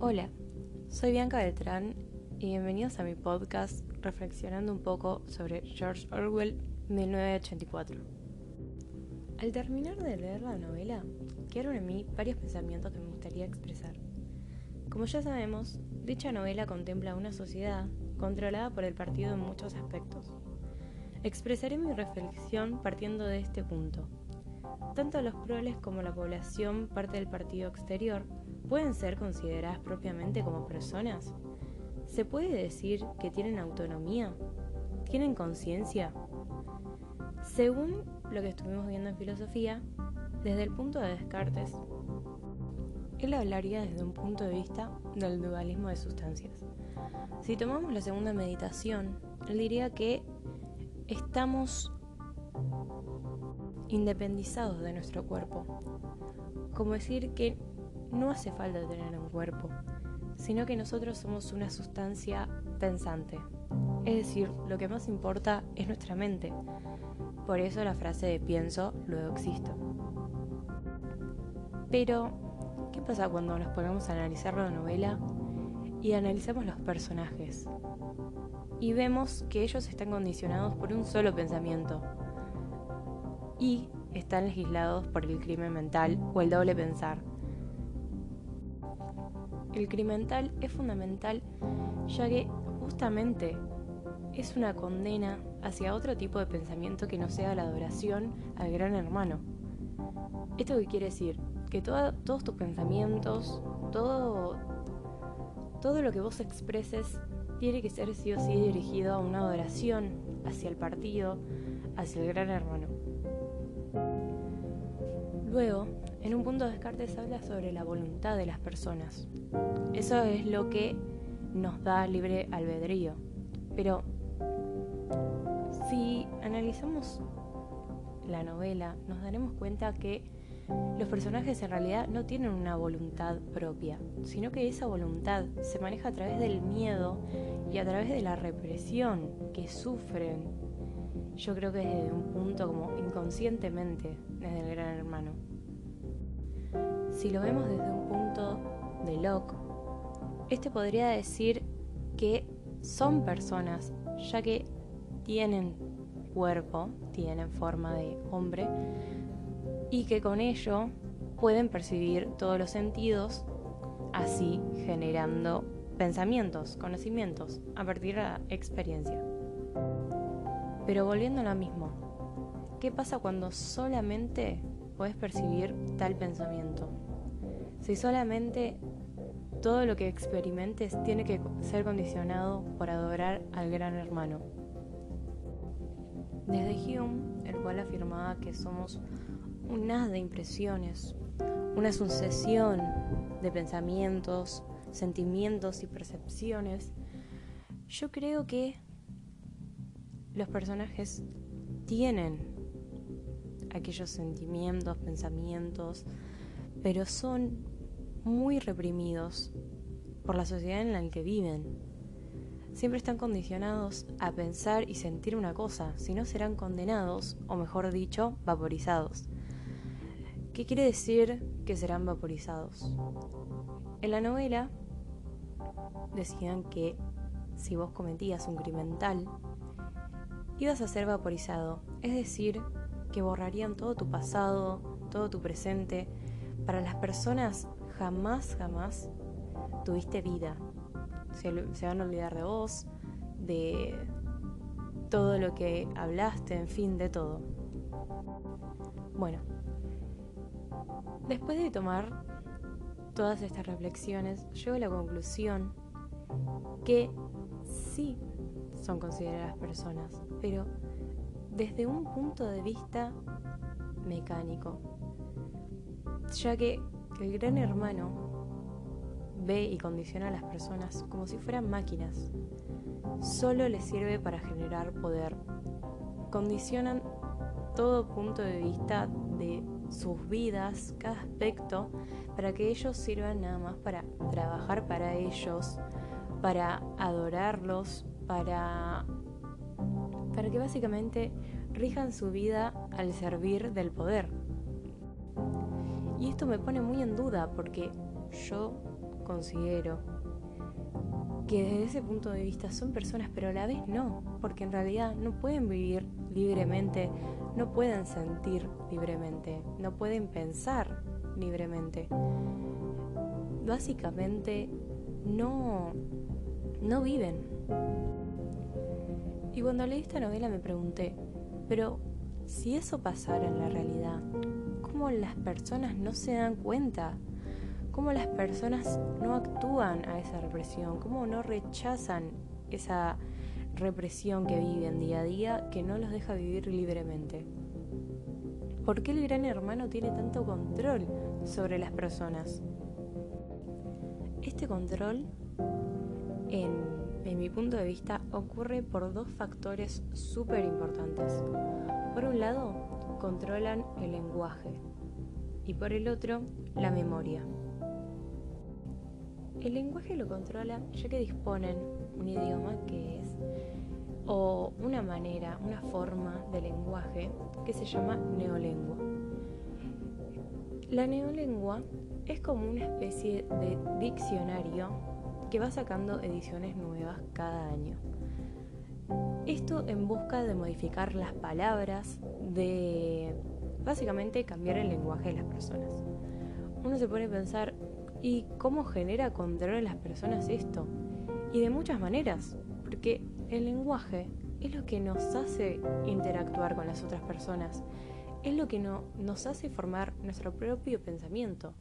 Hola, soy Bianca Beltrán y bienvenidos a mi podcast reflexionando un poco sobre George Orwell 1984. Al terminar de leer la novela, quedaron en mí varios pensamientos que me gustaría expresar. Como ya sabemos, dicha novela contempla una sociedad controlada por el partido en muchos aspectos. Expresaré mi reflexión partiendo de este punto. Tanto los proles como la población parte del partido exterior pueden ser consideradas propiamente como personas? ¿Se puede decir que tienen autonomía? ¿Tienen conciencia? Según lo que estuvimos viendo en filosofía, desde el punto de Descartes, él hablaría desde un punto de vista del dualismo de sustancias. Si tomamos la segunda meditación, él diría que estamos independizados de nuestro cuerpo, como decir que no hace falta tener un cuerpo, sino que nosotros somos una sustancia pensante. Es decir, lo que más importa es nuestra mente. Por eso la frase de pienso, luego existo. Pero, ¿qué pasa cuando nos ponemos a analizar la novela y analizamos los personajes? Y vemos que ellos están condicionados por un solo pensamiento y están legislados por el crimen mental o el doble pensar el crimental es fundamental ya que justamente es una condena hacia otro tipo de pensamiento que no sea la adoración al gran hermano. ¿Esto qué quiere decir? Que todos tus pensamientos, todo, todo lo que vos expreses tiene que ser sí o sí dirigido a una adoración hacia el partido, hacia el gran hermano. Luego, en un punto de Descartes habla sobre la voluntad de las personas. Eso es lo que nos da libre albedrío. Pero si analizamos la novela, nos daremos cuenta que los personajes en realidad no tienen una voluntad propia, sino que esa voluntad se maneja a través del miedo y a través de la represión que sufren. Yo creo que desde un punto como inconscientemente desde el gran hermano. Si lo vemos desde un punto de Locke, este podría decir que son personas, ya que tienen cuerpo, tienen forma de hombre, y que con ello pueden percibir todos los sentidos, así generando pensamientos, conocimientos, a partir de la experiencia. Pero volviendo a lo mismo, ¿qué pasa cuando solamente puedes percibir tal pensamiento? Si solamente todo lo que experimentes tiene que ser condicionado por adorar al gran hermano. Desde Hume, el cual afirmaba que somos un de impresiones, una sucesión de pensamientos, sentimientos y percepciones, yo creo que los personajes tienen aquellos sentimientos, pensamientos, pero son muy reprimidos por la sociedad en la que viven. Siempre están condicionados a pensar y sentir una cosa, si no serán condenados, o mejor dicho, vaporizados. ¿Qué quiere decir que serán vaporizados? En la novela decían que si vos cometías un crimen tal, ibas a ser vaporizado, es decir, que borrarían todo tu pasado, todo tu presente. Para las personas jamás, jamás tuviste vida. Se, van a olvidar de vos, de todo lo que hablaste, en fin, de todo. Bueno, después de tomar todas estas reflexiones, llego a la conclusión que sí son consideradas personas, pero desde un punto de vista mecánico, ya que el gran hermano ve y condiciona a las personas como si fueran máquinas. Solo les sirve para generar poder. Condicionan todo punto de vista de sus vidas, cada aspecto, para que ellos sirvan nada más para trabajar para ellos, para adorarlos, para, para que básicamente rijan su vida al servir del poder. Y esto me pone muy en duda porque yo considero que desde ese punto de vista son personas, pero a la vez no, porque en realidad no pueden vivir libremente, no pueden sentir libremente, no pueden pensar libremente. Básicamente no, no viven. Y cuando leí esta novela me pregunté, pero si eso pasara en la realidad, ¿cómo las personas no se dan cuenta? ¿Cómo las personas no actúan a esa represión? ¿Cómo no rechazan esa represión que viven día a día que no los deja vivir libremente? ¿Por qué el gran hermano tiene tanto control sobre las personas? Este control, en, mi punto de vista, ocurre por dos factores súper importantes. Por un lado, controlan el lenguaje y por el otro, la memoria. El lenguaje lo controlan ya que disponen un idioma que es o una manera, una forma de lenguaje que se llama neolengua. La neolengua es como una especie de diccionario que va sacando ediciones nuevas cada año. Esto en busca de modificar las palabras, de básicamente cambiar el lenguaje de las personas. Uno se pone a pensar, ¿y cómo genera control en las personas esto? Y de muchas maneras, porque el lenguaje es lo que nos hace interactuar con las otras personas, es lo que nos hace formar nuestro propio pensamiento.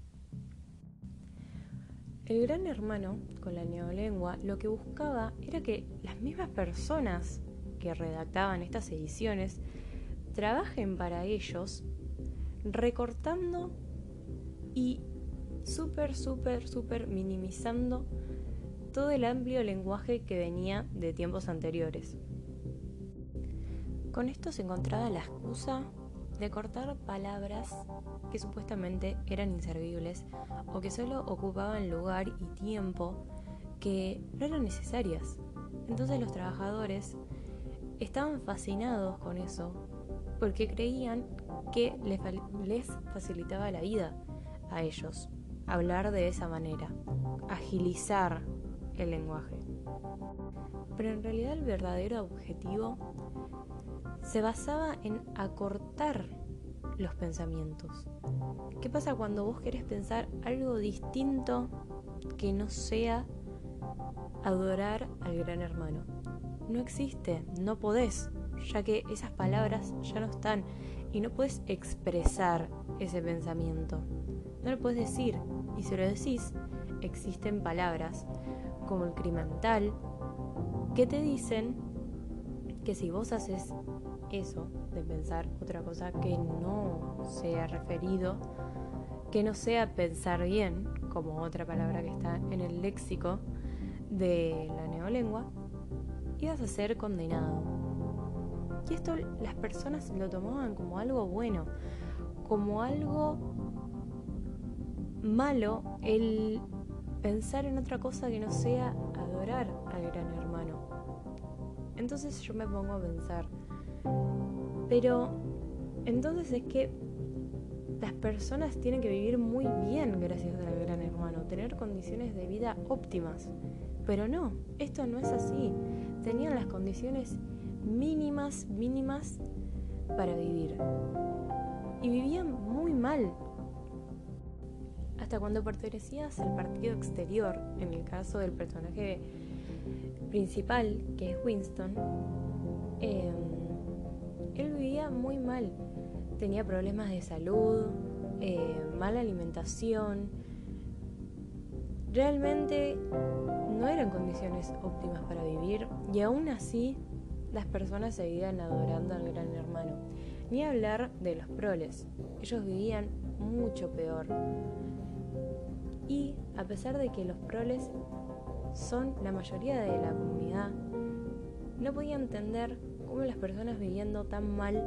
El gran hermano, con la neolengua, lo que buscaba era que las mismas personas que redactaban estas ediciones trabajen para ellos recortando y súper, súper, súper minimizando todo el amplio lenguaje que venía de tiempos anteriores. Con esto se encontraba la excusa de cortar palabras que supuestamente eran inservibles o que solo ocupaban lugar y tiempo que no eran necesarias. Entonces los trabajadores estaban fascinados con eso porque creían que les, facilitaba la vida a ellos hablar de esa manera, agilizar el lenguaje. Pero en realidad el verdadero objetivo se basaba en acortar los pensamientos. ¿Qué pasa cuando vos querés pensar algo distinto que no sea adorar al gran hermano? No existe, no podés, ya que esas palabras ya no están y no puedes expresar ese pensamiento. No lo puedes decir y si lo decís, existen palabras como el criminal que te dicen que si vos haces eso de pensar otra cosa que no sea referido, que no sea pensar bien, como otra palabra que está en el léxico de la neolengua, ibas a ser condenado. Y esto las personas lo tomaban como algo bueno, como algo malo el pensar en otra cosa que no sea adorar al gran hermano. Entonces yo me pongo a pensar, pero entonces es que las personas tienen que vivir muy bien gracias al gran hermano, tener condiciones de vida óptimas. Pero no, esto no es así. Tenían las condiciones mínimas, mínimas para vivir. Y vivían muy mal. Hasta cuando pertenecías al partido exterior, en el caso del personaje principal, que es Winston, eh, él vivía muy mal. Tenía problemas de salud, eh, mala alimentación. Realmente no eran condiciones óptimas para vivir y aún así las personas seguían adorando al gran hermano. Ni hablar de los proles. Ellos vivían mucho peor. Y a pesar de que los proles son la mayoría de la comunidad, no podía entender cómo las personas viviendo tan mal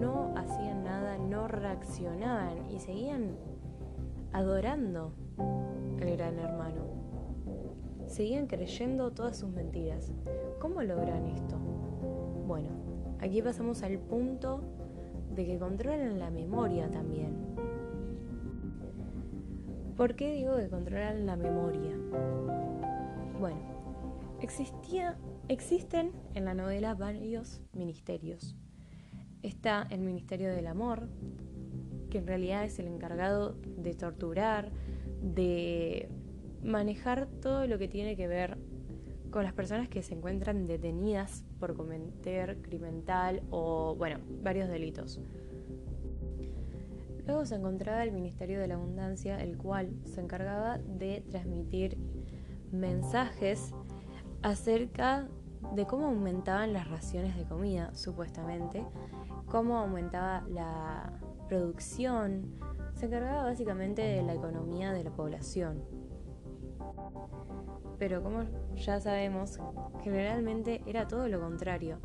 no hacían nada, no reaccionaban y seguían adorando al gran hermano. Seguían creyendo todas sus mentiras. ¿Cómo logran esto? Bueno, aquí pasamos al punto de que controlan la memoria también. ¿Por qué digo que controlan la memoria? Bueno, existía, existen en la novela varios ministerios. Está el Ministerio del Amor, que en realidad es el encargado de torturar, de manejar todo lo que tiene que ver con las personas que se encuentran detenidas por cometer crimen tal o, bueno, varios delitos. Luego se encontraba el Ministerio de la Abundancia, el cual se encargaba de transmitir mensajes acerca de cómo aumentaban las raciones de comida, supuestamente, cómo aumentaba la producción, se encargaba básicamente de la economía de la población. Pero como ya sabemos, generalmente era todo lo contrario.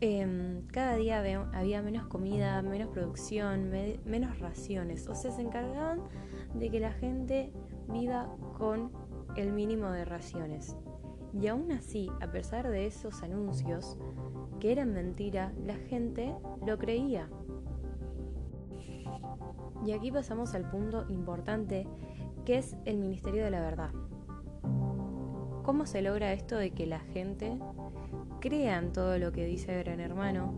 Em, cada día había menos comida, menos producción, menos raciones. O sea, se encargaban de que la gente viva con el mínimo de raciones. Y aún así, a pesar de esos anuncios, que eran mentira, la gente lo creía. Y aquí pasamos al punto importante que es el Ministerio de la Verdad. ¿Cómo se logra esto de que la gente crea en todo lo que dice Gran Hermano,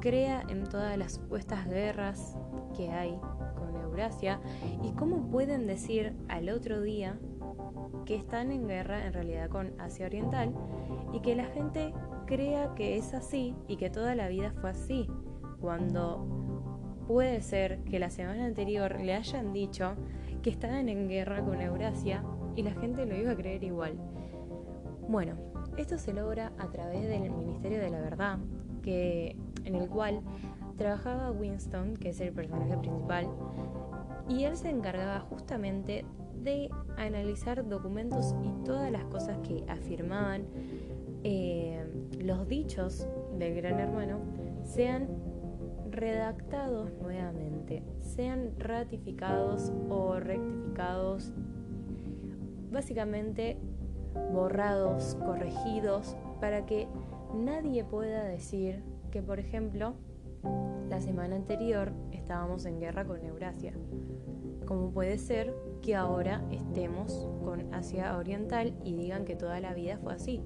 crea en todas las supuestas guerras que hay con Eurasia y cómo pueden decir al otro día que están en guerra en realidad con Asia Oriental y que la gente crea que es así y que toda la vida fue así, cuando puede ser que la semana anterior le hayan dicho que estaban en guerra con Eurasia y la gente lo iba a creer igual. Bueno, esto se logra a través del Ministerio de la Verdad, que, en el cual trabajaba Winston, que es el personaje principal, y él se encargaba justamente de analizar documentos y todas las cosas que afirmaban eh, los dichos del gran hermano sean redactados nuevamente, sean ratificados o rectificados, básicamente borrados, corregidos, para que nadie pueda decir que, por ejemplo, la semana anterior estábamos en guerra con Eurasia. Como puede ser que ahora estemos con Asia Oriental y digan que toda la vida fue así.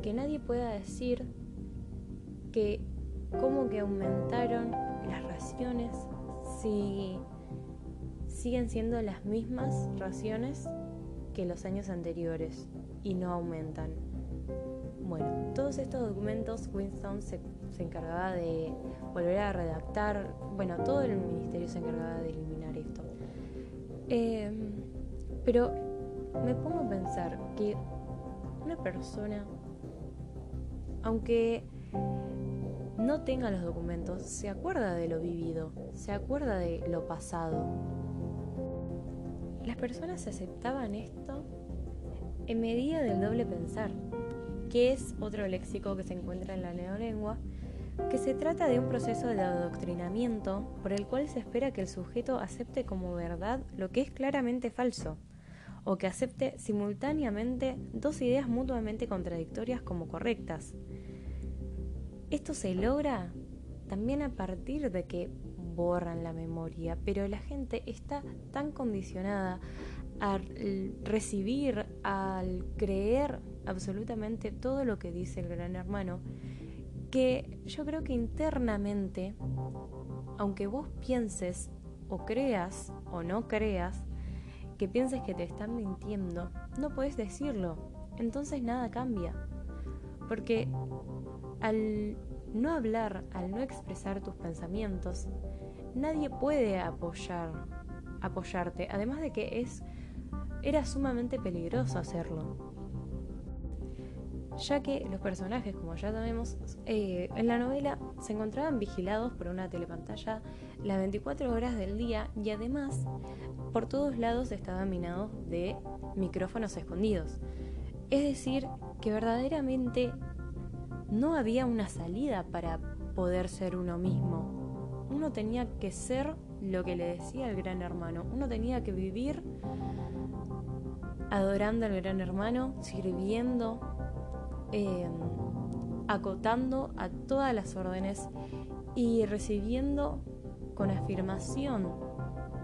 Que nadie pueda decir que como que aumentaron las raciones si siguen siendo las mismas raciones que los años anteriores y no aumentan. Bueno, todos estos documentos Winston se, encargaba de volver a redactar, bueno, todo el ministerio se encargaba de eliminar esto. Em, pero me pongo a pensar que una persona, aunque no tenga los documentos, se acuerda de lo vivido, se acuerda de lo pasado, las personas aceptaban esto en medida del doble pensar, que es otro léxico que se encuentra en la neolengua, que se trata de un proceso de adoctrinamiento por el cual se espera que el sujeto acepte como verdad lo que es claramente falso, o que acepte simultáneamente dos ideas mutuamente contradictorias como correctas. Esto se logra también a partir de que borran la memoria, pero la gente está tan condicionada a recibir, al creer absolutamente todo lo que dice el gran hermano, que yo creo que internamente, aunque vos pienses o creas o no creas, que pienses que te están mintiendo, no puedes decirlo. Entonces nada cambia. Porque al no hablar, al no expresar tus pensamientos, nadie puede apoyar, apoyarte, además de que es, era sumamente peligroso hacerlo. Ya que los personajes, como ya sabemos, eh, en la novela se encontraban vigilados por una telepantalla las 24 horas del día y además por todos lados estaban minados de micrófonos escondidos. Es decir, que verdaderamente no había una salida para poder ser uno mismo uno tenía que ser lo que le decía el gran hermano, uno tenía que vivir adorando al gran hermano, sirviendo, em, acotando a todas las órdenes y recibiendo con afirmación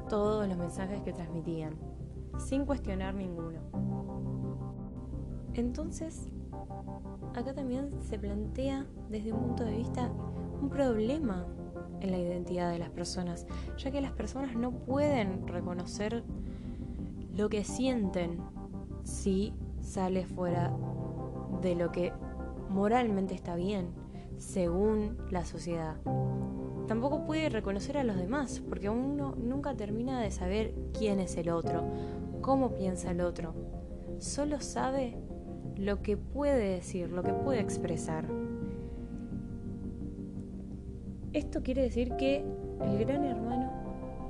todos los mensajes que transmitían, sin cuestionar ninguno. Entonces, acá también se plantea desde un punto de vista un problema en la identidad de las personas, ya que las personas no pueden reconocer lo que sienten si sale fuera de lo que moralmente está bien, según la sociedad. Tampoco puede reconocer a los demás, porque uno nunca termina de saber quién es el otro, cómo piensa el otro. Solo sabe lo que puede decir, lo que puede expresar. Esto quiere decir que el gran hermano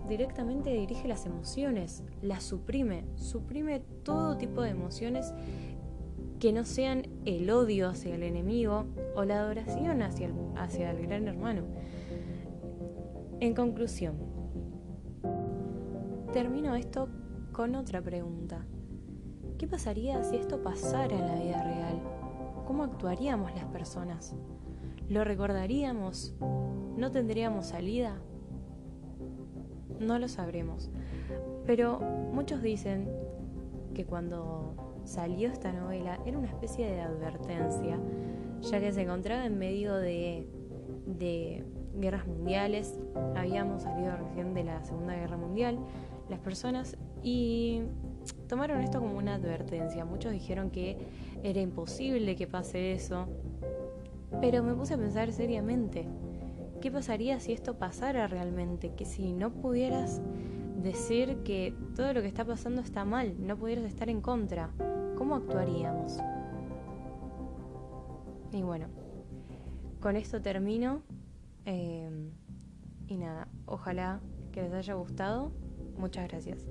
directamente dirige las emociones, las suprime, suprime todo tipo de emociones que no sean el odio hacia el enemigo o la adoración hacia el, hacia el gran hermano. En conclusión, termino esto con otra pregunta. ¿Qué pasaría si esto pasara en la vida real? ¿Cómo actuaríamos las personas? ¿Lo recordaríamos? ¿No tendríamos salida? No lo sabremos. Pero muchos dicen que cuando salió esta novela era una especie de advertencia, ya que se encontraba en medio de, de guerras mundiales, habíamos salido recién de la Segunda Guerra Mundial, las personas, y tomaron esto como una advertencia. Muchos dijeron que era imposible que pase eso, pero me puse a pensar seriamente, ¿qué pasaría si esto pasara realmente? Que si no pudieras decir que todo lo que está pasando está mal, no pudieras estar en contra, ¿cómo actuaríamos? Y bueno, con esto termino. Eh, y nada, ojalá que les haya gustado. Muchas gracias.